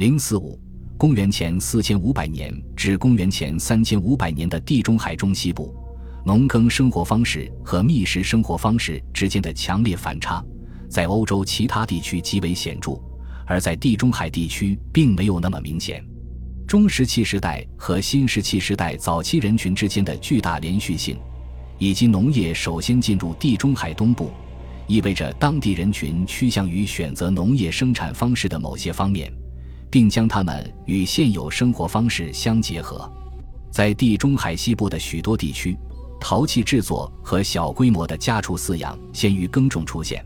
零四五，公元前四千五百年至公元前三千五百年的地中海中西部，农耕生活方式和觅食生活方式之间的强烈反差，在欧洲其他地区极为显著，而在地中海地区并没有那么明显。中石器时代和新石器时代早期人群之间的巨大连续性，以及农业首先进入地中海东部，意味着当地人群趋向于选择农业生产方式的某些方面。并将它们与现有生活方式相结合，在地中海西部的许多地区，陶器制作和小规模的家畜饲养先于耕种出现，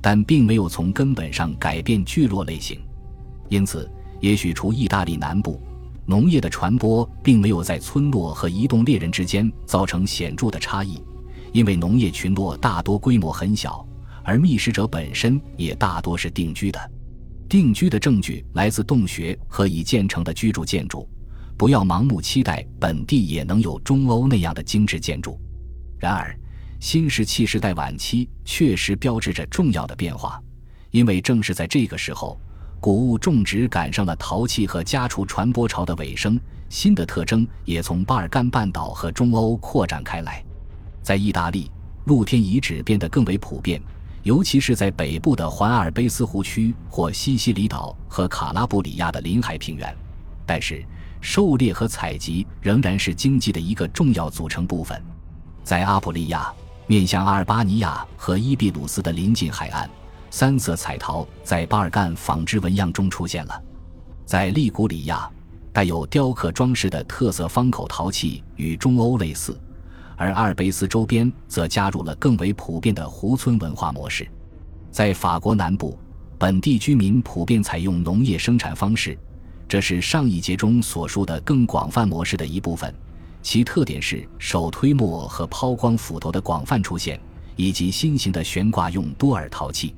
但并没有从根本上改变聚落类型。因此，也许除意大利南部，农业的传播并没有在村落和移动猎人之间造成显著的差异，因为农业群落大多规模很小，而觅食者本身也大多是定居的。定居的证据来自洞穴和已建成的居住建筑，不要盲目期待本地也能有中欧那样的精致建筑。然而，新石器时代晚期确实标志着重要的变化，因为正是在这个时候，谷物种植赶上了陶器和家畜传播潮的尾声，新的特征也从巴尔干半岛和中欧扩展开来。在意大利，露天遗址变得更为普遍。尤其是在北部的环阿尔卑斯湖区或西西里岛和卡拉布里亚的临海平原，但是狩猎和采集仍然是经济的一个重要组成部分。在阿普利亚，面向阿尔巴尼亚和伊比鲁斯的临近海岸，三色彩陶在巴尔干纺织纹样中出现了。在利古里亚，带有雕刻装饰的特色方口陶器与中欧类似。而阿尔卑斯周边则加入了更为普遍的湖村文化模式。在法国南部，本地居民普遍采用农业生产方式，这是上一节中所述的更广泛模式的一部分。其特点是手推磨和抛光斧头的广泛出现，以及新型的悬挂用多耳陶器。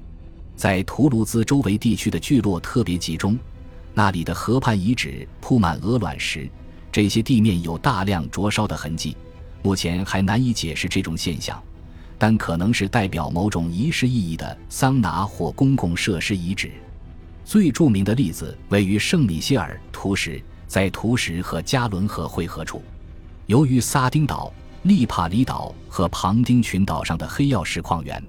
在图卢兹周围地区的聚落特别集中，那里的河畔遗址铺满鹅卵石，这些地面有大量灼烧的痕迹。目前还难以解释这种现象，但可能是代表某种仪式意义的桑拿或公共设施遗址。最著名的例子位于圣米歇尔图什，在图什和加伦河汇合处。由于撒丁岛、利帕里岛和庞丁群岛上的黑曜石矿源，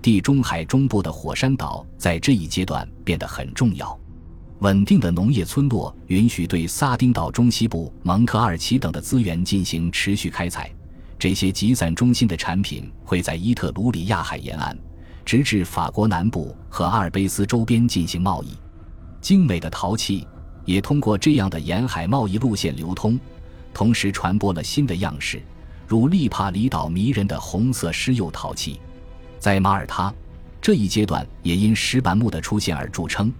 地中海中部的火山岛在这一阶段变得很重要。稳定的农业村落允许对撒丁岛中西部、蒙特尔奇等的资源进行持续开采。这些集散中心的产品会在伊特鲁里亚海沿岸，直至法国南部和阿尔卑斯周边进行贸易。精美的陶器也通过这样的沿海贸易路线流通，同时传播了新的样式，如利帕里岛迷人的红色狮釉陶器。在马耳他，这一阶段也因石板木的出现而著称。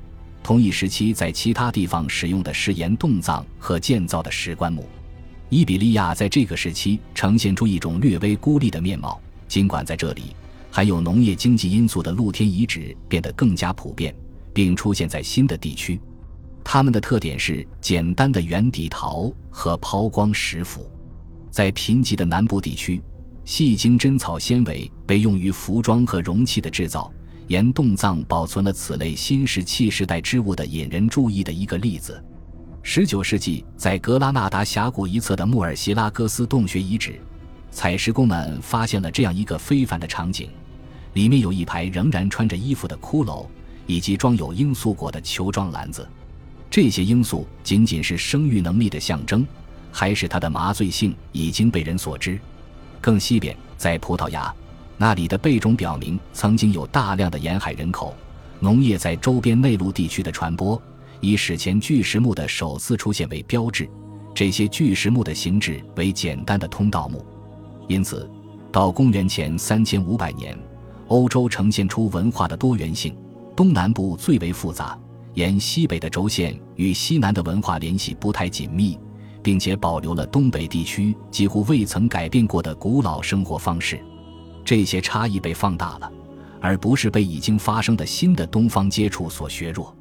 同一时期在其他地方使用的是岩洞葬和建造的石棺木。伊比利亚在这个时期呈现出一种略微孤立的面貌，尽管在这里含有农业经济因素的露天遗址变得更加普遍，并出现在新的地区。它们的特点是简单的圆底陶和抛光石斧。在贫瘠的南部地区，细茎针草纤维被用于服装和容器的制造。岩洞葬保存了此类新石器时代织物的引人注意的一个例子。十九世纪，在格拉纳达峡谷一侧的穆尔西拉戈斯洞穴遗址，采石工们发现了这样一个非凡的场景：里面有一排仍然穿着衣服的骷髅，以及装有罂粟果的球状篮子。这些罂粟仅仅是生育能力的象征，还是它的麻醉性已经被人所知？更西边，在葡萄牙，那里的贝种表明曾经有大量的沿海人口，农业在周边内陆地区的传播。以史前巨石墓的首次出现为标志，这些巨石墓的形制为简单的通道墓，因此，到公元前三千五百年，欧洲呈现出文化的多元性。东南部最为复杂，沿西北的轴线与西南的文化联系不太紧密，并且保留了东北地区几乎未曾改变过的古老生活方式。这些差异被放大了，而不是被已经发生的新的东方接触所削弱。